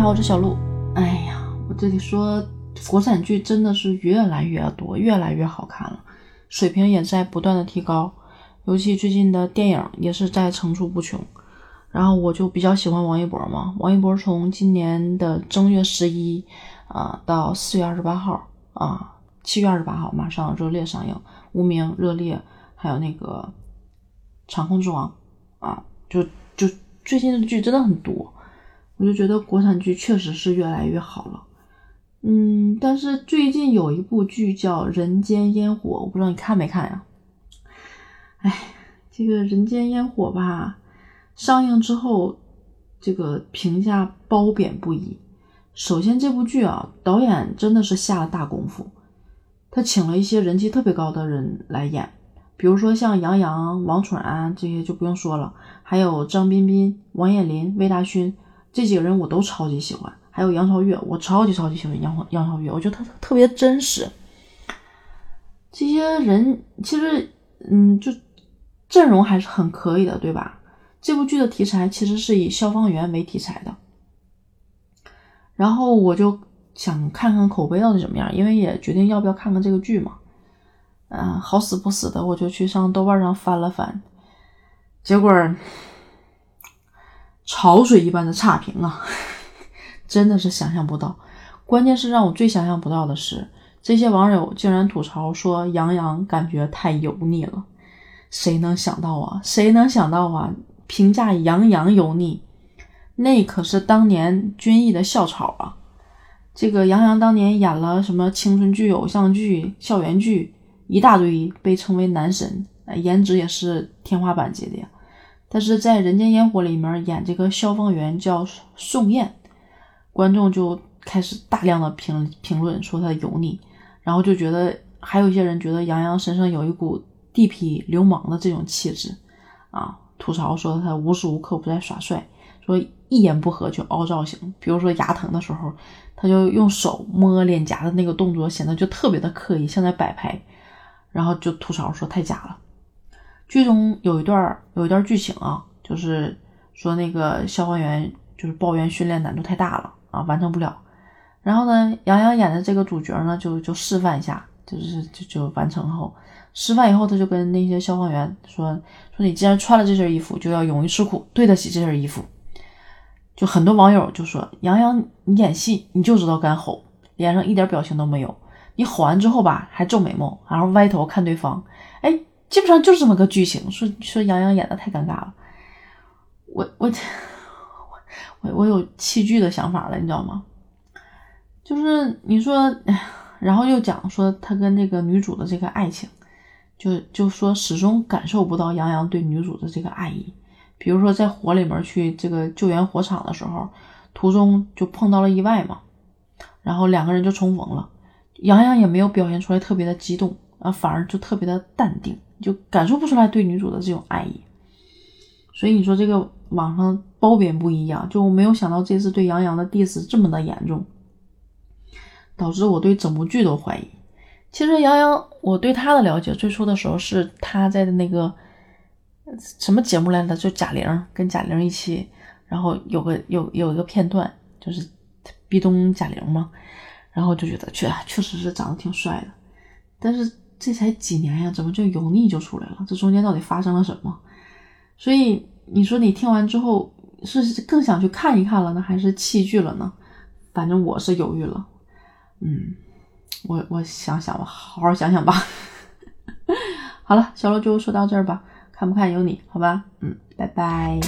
你好，我是小鹿。哎呀，我这里说，国产剧真的是越来越多，越来越好看了，水平也在不断的提高。尤其最近的电影也是在层出不穷。然后我就比较喜欢王一博嘛，王一博从今年的正月十一啊到四月二十八号啊，七月二十八号马上热烈上映，《无名》热烈，还有那个《长空之王》啊，就就最近的剧真的很多。我就觉得国产剧确实是越来越好了，嗯，但是最近有一部剧叫《人间烟火》，我不知道你看没看呀？哎，这个《人间烟火》吧，上映之后，这个评价褒贬不一。首先，这部剧啊，导演真的是下了大功夫，他请了一些人气特别高的人来演，比如说像杨洋、王楚然这些就不用说了，还有张彬彬、王彦霖、魏大勋。这几个人我都超级喜欢，还有杨超越，我超级超级喜欢杨杨超越，我觉得他特别真实。这些人其实，嗯，就阵容还是很可以的，对吧？这部剧的题材其实是以消防员为题材的，然后我就想看看口碑到底怎么样，因为也决定要不要看看这个剧嘛。嗯，好死不死的，我就去上豆瓣上翻了翻，结果。潮水一般的差评啊，真的是想象不到。关键是让我最想象不到的是，这些网友竟然吐槽说杨洋感觉太油腻了。谁能想到啊？谁能想到啊？评价杨洋油腻，那可是当年军艺的校草啊。这个杨洋当年演了什么青春剧、偶像剧、校园剧一大堆，被称为男神，颜值也是天花板级的呀。但是在《人间烟火》里面演这个消防员叫宋焰，观众就开始大量的评评论说他油腻，然后就觉得还有一些人觉得杨洋身上有一股地痞流氓的这种气质，啊，吐槽说他无时无刻不在耍帅，说一言不合就凹造型，比如说牙疼的时候，他就用手摸脸颊的那个动作显得就特别的刻意，像在摆拍，然后就吐槽说太假了。剧中有一段有一段剧情啊，就是说那个消防员就是抱怨训练难度太大了啊，完成不了。然后呢，杨洋演的这个主角呢，就就示范一下，就是就就完成后示范以后，他就跟那些消防员说说你既然穿了这身衣服，就要勇于吃苦，对得起这身衣服。就很多网友就说杨洋你演戏你就知道敢吼，脸上一点表情都没有，你吼完之后吧还皱眉毛，然后歪头看对方，哎。基本上就是这么个剧情，说说杨洋演的太尴尬了，我我我我有弃剧的想法了，你知道吗？就是你说，然后又讲说他跟这个女主的这个爱情，就就说始终感受不到杨洋对女主的这个爱意，比如说在火里面去这个救援火场的时候，途中就碰到了意外嘛，然后两个人就重逢了，杨洋也没有表现出来特别的激动啊，反而就特别的淡定。就感受不出来对女主的这种爱意，所以你说这个网上褒贬不一样，就我没有想到这次对杨洋的 diss 这么的严重，导致我对整部剧都怀疑。其实杨洋，我对他的了解最初的时候是他在的那个什么节目来的，就贾玲跟贾玲一起，然后有个有有一个片段就是壁咚贾玲嘛，然后就觉得确确实是长得挺帅的，但是。这才几年呀，怎么就油腻就出来了？这中间到底发生了什么？所以你说你听完之后是更想去看一看了呢，还是弃剧了呢？反正我是犹豫了。嗯，我我想想吧，好好想想吧。好了，小罗就说到这儿吧，看不看由你，好吧？嗯，拜拜。